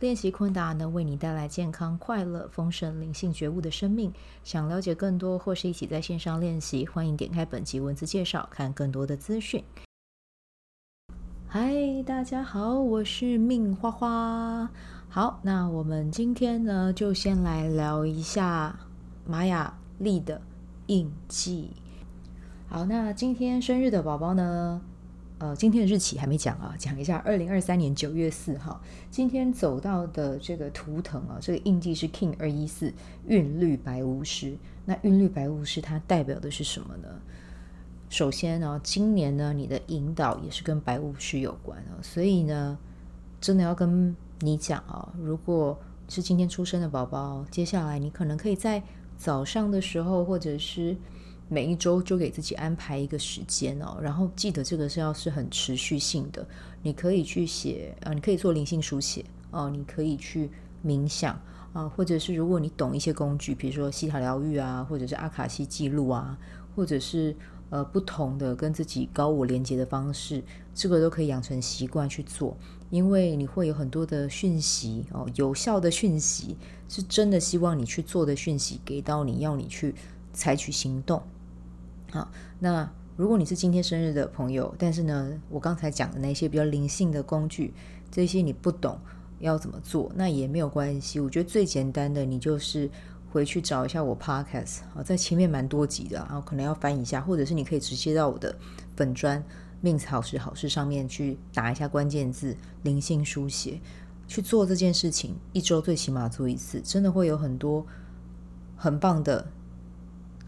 练习昆达能为你带来健康、快乐、丰盛、灵性觉悟的生命。想了解更多或是一起在线上练习，欢迎点开本集文字介绍，看更多的资讯。嗨，大家好，我是命花花。好，那我们今天呢，就先来聊一下玛雅历的印记。好，那今天生日的宝宝呢？呃，今天的日期还没讲啊，讲一下，二零二三年九月四号，今天走到的这个图腾啊，这个印记是 King 二一四韵律白巫师。那韵律白巫师它代表的是什么呢？首先呢，今年呢，你的引导也是跟白巫师有关啊，所以呢，真的要跟你讲啊，如果是今天出生的宝宝，接下来你可能可以在早上的时候，或者是。每一周就给自己安排一个时间哦，然后记得这个是要是很持续性的。你可以去写啊，你可以做灵性书写哦，你可以去冥想啊，或者是如果你懂一些工具，比如说西塔疗愈啊，或者是阿卡西记录啊，或者是呃不同的跟自己高我连接的方式，这个都可以养成习惯去做，因为你会有很多的讯息哦，有效的讯息是真的希望你去做的讯息给到你要你去采取行动。好，那如果你是今天生日的朋友，但是呢，我刚才讲的那些比较灵性的工具，这些你不懂要怎么做，那也没有关系。我觉得最简单的，你就是回去找一下我 Podcast，啊，在前面蛮多集的，然后可能要翻一下，或者是你可以直接到我的本专 Min 好时好事上面去打一下关键字“灵性书写”，去做这件事情，一周最起码做一次，真的会有很多很棒的。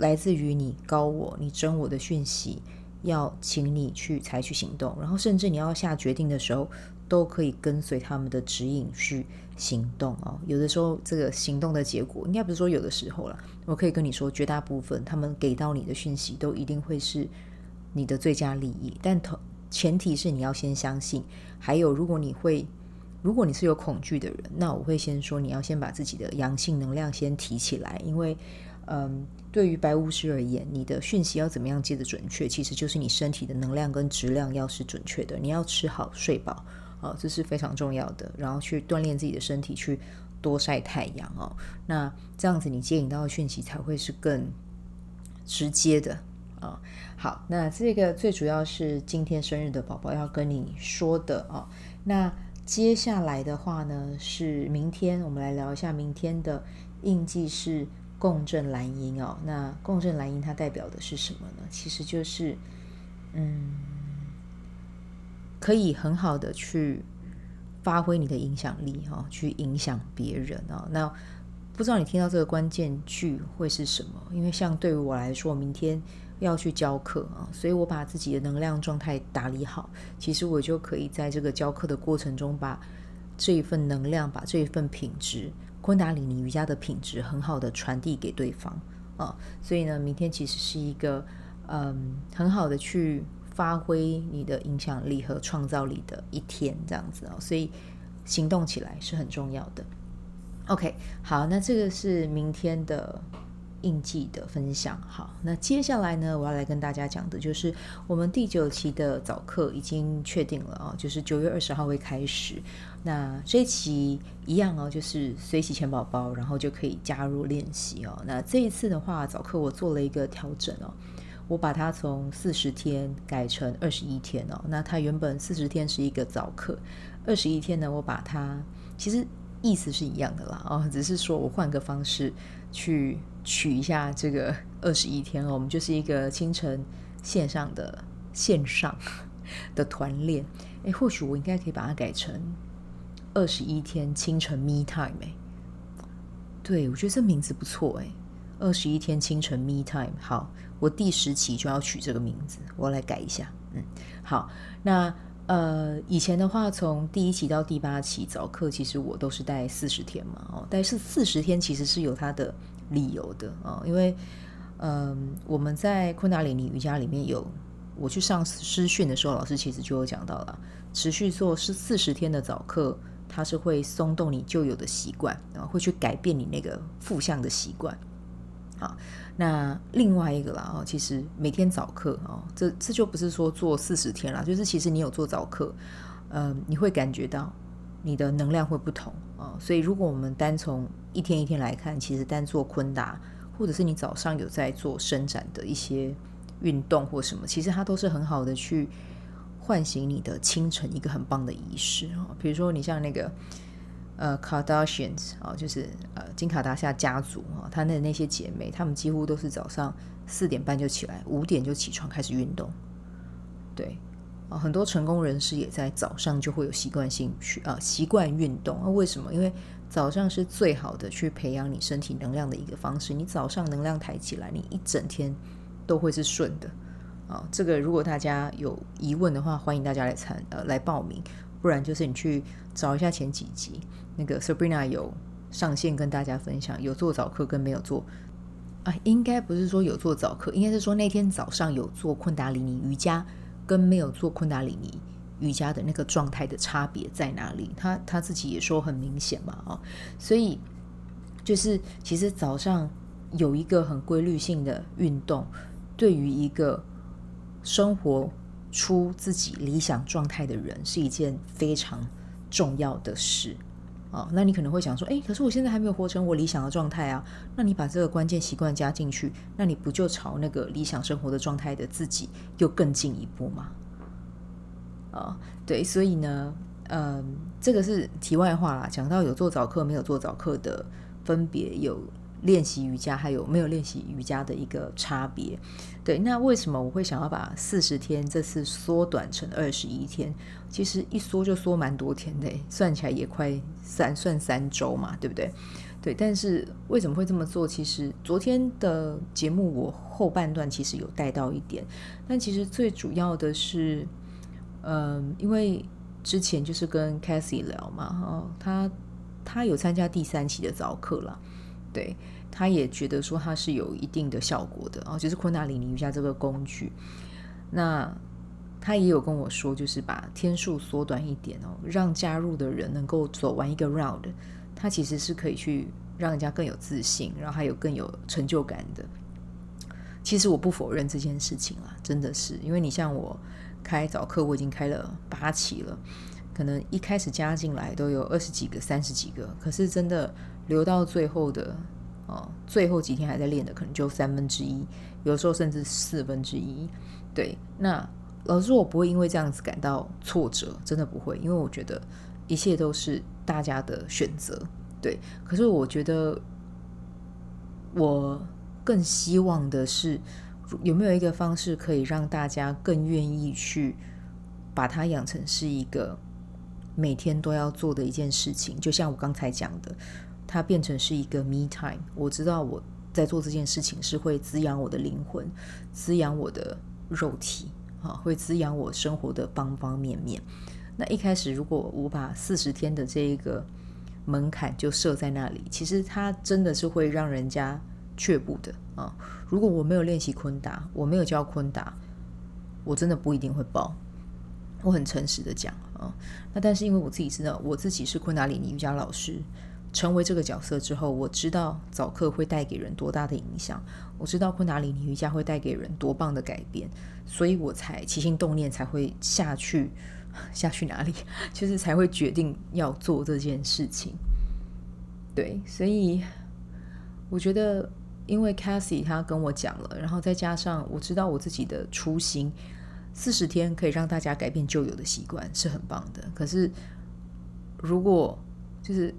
来自于你高我、你真我的讯息，要请你去采取行动，然后甚至你要下决定的时候，都可以跟随他们的指引去行动哦。有的时候，这个行动的结果，应该不是说有的时候了，我可以跟你说，绝大部分他们给到你的讯息，都一定会是你的最佳利益。但头前提是你要先相信。还有，如果你会，如果你是有恐惧的人，那我会先说，你要先把自己的阳性能量先提起来，因为。嗯，对于白巫师而言，你的讯息要怎么样接得准确，其实就是你身体的能量跟质量要是准确的。你要吃好睡饱，哦，这是非常重要的。然后去锻炼自己的身体，去多晒太阳哦。那这样子你接引到的讯息才会是更直接的啊、好，那这个最主要是今天生日的宝宝要跟你说的、哦。那接下来的话呢，是明天我们来聊一下明天的印记是。共振蓝音哦，那共振蓝音它代表的是什么呢？其实就是，嗯，可以很好的去发挥你的影响力哈、哦，去影响别人哦。那不知道你听到这个关键句会是什么？因为像对于我来说，明天要去教课啊，所以我把自己的能量状态打理好，其实我就可以在这个教课的过程中，把这一份能量，把这一份品质。昆达里尼瑜伽的品质很好的传递给对方啊，所以呢，明天其实是一个嗯很好的去发挥你的影响力和创造力的一天，这样子啊，所以行动起来是很重要的。OK，好，那这个是明天的。印记的分享，好，那接下来呢，我要来跟大家讲的就是我们第九期的早课已经确定了啊，就是九月二十号会开始。那这一期一样哦，就是随喜钱宝宝，然后就可以加入练习哦。那这一次的话，早课我做了一个调整哦，我把它从四十天改成二十一天哦。那它原本四十天是一个早课，二十一天呢，我把它其实意思是一样的啦，哦，只是说我换个方式去。取一下这个二十一天，我们就是一个清晨线上的线上 的团练。诶，或许我应该可以把它改成二十一天清晨 me time。诶，对，我觉得这名字不错。诶，二十一天清晨 me time。好，我第十期就要取这个名字，我来改一下。嗯，好，那呃，以前的话，从第一期到第八期早课，其实我都是带四十天嘛。哦，但是四十天其实是有它的。理由的啊，因为嗯，我们在昆达里尼瑜伽里面有，我去上师训的时候，老师其实就有讲到了，持续做是四十天的早课，它是会松动你旧有的习惯，然后会去改变你那个负向的习惯。好，那另外一个啦哦，其实每天早课哦，这这就不是说做四十天啦，就是其实你有做早课，嗯，你会感觉到你的能量会不同啊。所以如果我们单从一天一天来看，其实单做昆达，或者是你早上有在做伸展的一些运动或什么，其实它都是很好的去唤醒你的清晨一个很棒的仪式啊。比如说你像那个。呃，Kardashians 啊，就是呃金卡达夏家族啊，他的那些姐妹，她们几乎都是早上四点半就起来，五点就起床开始运动。对啊，很多成功人士也在早上就会有习惯性去啊习惯运动。那为什么？因为早上是最好的去培养你身体能量的一个方式。你早上能量抬起来，你一整天都会是顺的啊。这个如果大家有疑问的话，欢迎大家来参呃来报名。不然就是你去找一下前几集，那个 Sabrina 有上线跟大家分享，有做早课跟没有做啊，应该不是说有做早课，应该是说那天早上有做昆达里尼瑜伽跟没有做昆达里尼瑜伽的那个状态的差别在哪里？他他自己也说很明显嘛，啊，所以就是其实早上有一个很规律性的运动，对于一个生活。出自己理想状态的人是一件非常重要的事啊。那你可能会想说，诶，可是我现在还没有活成我理想的状态啊。那你把这个关键习惯加进去，那你不就朝那个理想生活的状态的自己又更进一步吗？啊，对，所以呢，嗯，这个是题外话啦。讲到有做早课没有做早课的分别有。练习瑜伽还有没有练习瑜伽的一个差别？对，那为什么我会想要把四十天这次缩短成二十一天？其实一缩就缩蛮多天的，算起来也快三算三周嘛，对不对？对，但是为什么会这么做？其实昨天的节目我后半段其实有带到一点，但其实最主要的是，嗯，因为之前就是跟 Cassie 聊嘛，哦，他他有参加第三期的早课了。对，他也觉得说他是有一定的效果的哦，就是昆达里尼瑜伽这个工具。那他也有跟我说，就是把天数缩短一点哦，让加入的人能够走完一个 round，他其实是可以去让人家更有自信，然后还有更有成就感的。其实我不否认这件事情啦，真的是，因为你像我开早课，我已经开了八期了，可能一开始加进来都有二十几个、三十几个，可是真的。留到最后的哦，最后几天还在练的，可能就三分之一，有时候甚至四分之一。对，那老实说，我不会因为这样子感到挫折，真的不会，因为我觉得一切都是大家的选择。对，可是我觉得我更希望的是，有没有一个方式可以让大家更愿意去把它养成是一个每天都要做的一件事情，就像我刚才讲的。它变成是一个 me time，我知道我在做这件事情是会滋养我的灵魂，滋养我的肉体，啊，会滋养我生活的方方面面。那一开始如果我把四十天的这一个门槛就设在那里，其实它真的是会让人家却步的啊。如果我没有练习昆达，我没有教昆达，我真的不一定会报。我很诚实的讲啊，那但是因为我自己知道，我自己是昆达里尼瑜伽老师。成为这个角色之后，我知道早课会带给人多大的影响，我知道昆达里尼瑜伽会带给人多棒的改变，所以我才起心动念才会下去，下去哪里，就是才会决定要做这件事情。对，所以我觉得，因为 Cassie 她跟我讲了，然后再加上我知道我自己的初心，四十天可以让大家改变旧有的习惯是很棒的。可是如果就是。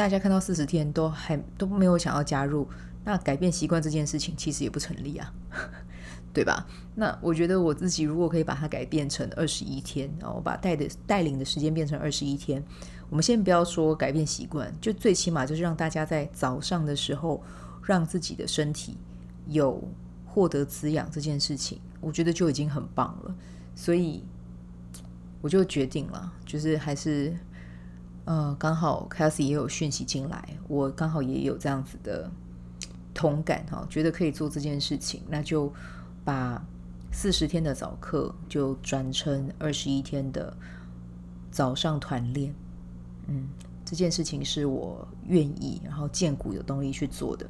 大家看到四十天都还都没有想要加入，那改变习惯这件事情其实也不成立啊，对吧？那我觉得我自己如果可以把它改变成二十一天，然后把带的带领的时间变成二十一天，我们先不要说改变习惯，就最起码就是让大家在早上的时候让自己的身体有获得滋养这件事情，我觉得就已经很棒了。所以我就决定了，就是还是。呃，刚好 Cassie 也有讯息进来，我刚好也有这样子的同感哈，觉得可以做这件事情，那就把四十天的早课就转成二十一天的早上团练。嗯，这件事情是我愿意，然后荐骨有动力去做的。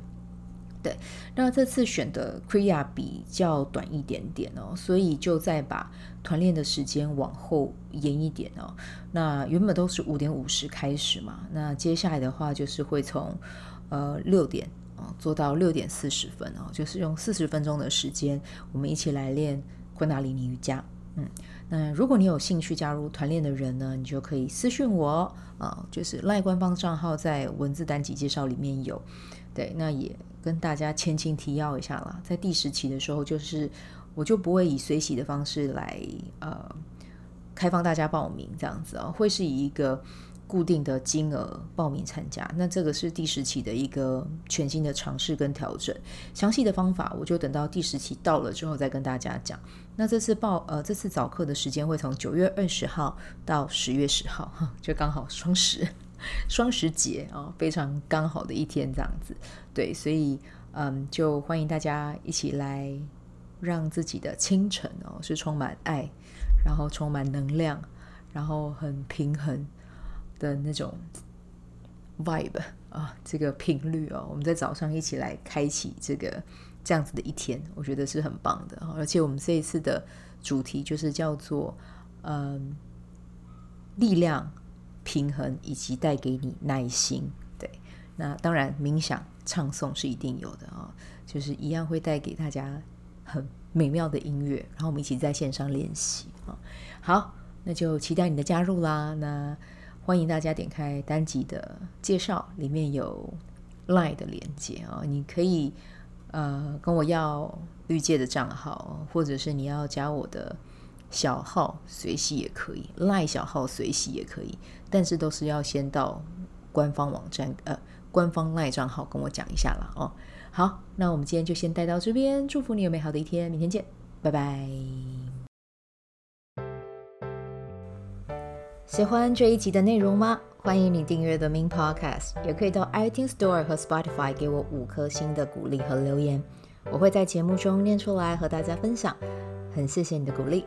对，那这次选的 Kriya 比较短一点点哦，所以就再把团练的时间往后延一点哦。那原本都是五点五十开始嘛，那接下来的话就是会从呃六点啊做到六点四十分哦，就是用四十分钟的时间，我们一起来练昆达里尼瑜伽。嗯，那如果你有兴趣加入团练的人呢，你就可以私讯我啊，就是赖官方账号在文字单集介绍里面有。对，那也跟大家前情提要一下啦，在第十期的时候，就是我就不会以随喜的方式来呃开放大家报名这样子啊，会是以一个固定的金额报名参加。那这个是第十期的一个全新的尝试跟调整，详细的方法我就等到第十期到了之后再跟大家讲。那这次报呃这次早课的时间会从九月二十号到十月十号，就刚好双十。双十节啊、非常刚好的一天，这样子，对，所以嗯，就欢迎大家一起来，让自己的清晨哦是充满爱，然后充满能量，然后很平衡的那种 vibe 啊，这个频率哦，我们在早上一起来开启这个这样子的一天，我觉得是很棒的，而且我们这一次的主题就是叫做嗯，力量。平衡以及带给你耐心，对，那当然冥想唱诵是一定有的啊、哦，就是一样会带给大家很美妙的音乐，然后我们一起在线上练习啊、哦。好，那就期待你的加入啦。那欢迎大家点开单集的介绍，里面有 Line 的连接啊、哦，你可以呃跟我要绿界的账号，或者是你要加我的。小号随喜也可以，赖小号随喜也可以，但是都是要先到官方网站呃官方赖账号跟我讲一下啦哦。好，那我们今天就先带到这边，祝福你有美好的一天，明天见，拜拜。喜欢这一集的内容吗？欢迎你订阅 The Min Podcast，也可以到 iTunes Store 和 Spotify 给我五颗星的鼓励和留言，我会在节目中念出来和大家分享。很谢谢你的鼓励。